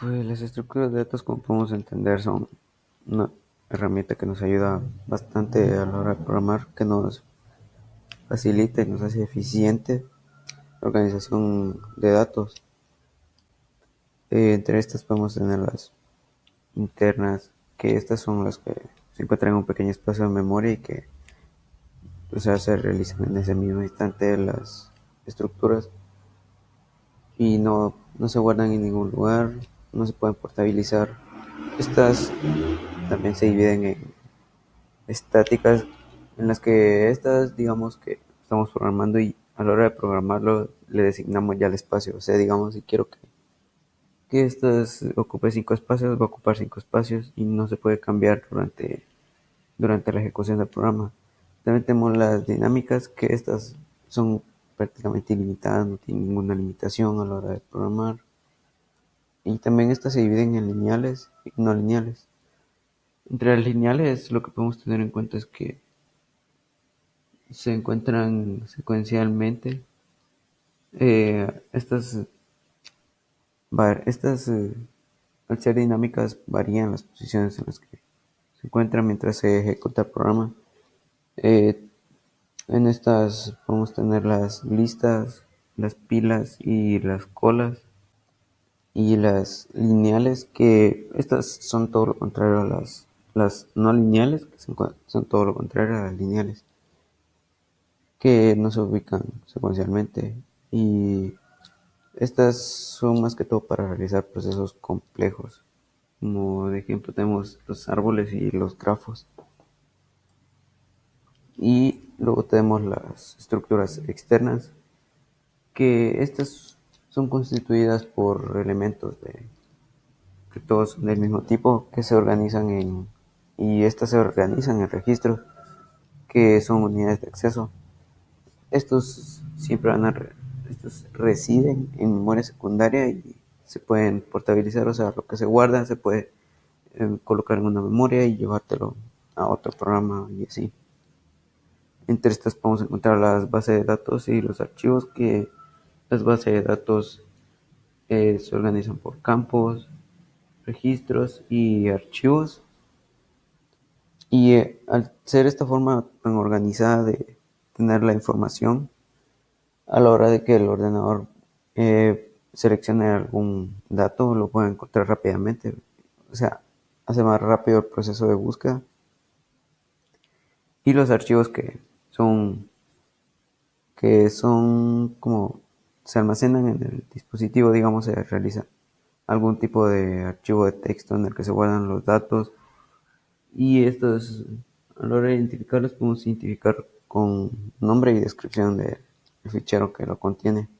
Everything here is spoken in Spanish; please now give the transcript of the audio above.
Pues las estructuras de datos, como podemos entender, son una herramienta que nos ayuda bastante a la hora de programar, que nos facilita y nos hace eficiente la organización de datos. Eh, entre estas podemos tener las internas, que estas son las que se encuentran en un pequeño espacio de memoria y que o se realizan en ese mismo instante las estructuras y no, no se guardan en ningún lugar, no se pueden portabilizar. Estas también se dividen en estáticas, en las que estas, digamos que estamos programando y a la hora de programarlo le designamos ya el espacio. O sea, digamos, si quiero que, que estas ocupe cinco espacios, va a ocupar cinco espacios y no se puede cambiar durante, durante la ejecución del programa. También tenemos las dinámicas, que estas son prácticamente ilimitadas, no tienen ninguna limitación a la hora de programar. Y también estas se dividen en lineales y no lineales. Entre las lineales lo que podemos tener en cuenta es que se encuentran secuencialmente. Eh, estas, estas eh, al ser dinámicas varían las posiciones en las que se encuentran mientras se ejecuta el programa. Eh, en estas podemos tener las listas, las pilas y las colas y las lineales que estas son todo lo contrario a las, las no lineales que son, todo lo contrario a las lineales que no se ubican secuencialmente. Y estas son más que todo para realizar procesos complejos. Como de ejemplo tenemos los árboles y los grafos. Y luego tenemos las estructuras externas que estas son constituidas por elementos que todos del mismo tipo que se organizan en y estas se organizan en registros que son unidades de acceso. Estos siempre van a estos residen en memoria secundaria y se pueden portabilizar o sea lo que se guarda se puede eh, colocar en una memoria y llevártelo a otro programa y así. Entre estas podemos encontrar las bases de datos y los archivos que las bases de datos eh, se organizan por campos, registros y archivos. Y eh, al ser esta forma tan organizada de tener la información, a la hora de que el ordenador eh, seleccione algún dato, lo puede encontrar rápidamente. O sea, hace más rápido el proceso de búsqueda. Y los archivos que son que son como se almacenan en el dispositivo, digamos, se realiza algún tipo de archivo de texto en el que se guardan los datos y estos a la hora de identificarlos podemos identificar con nombre y descripción del fichero que lo contiene.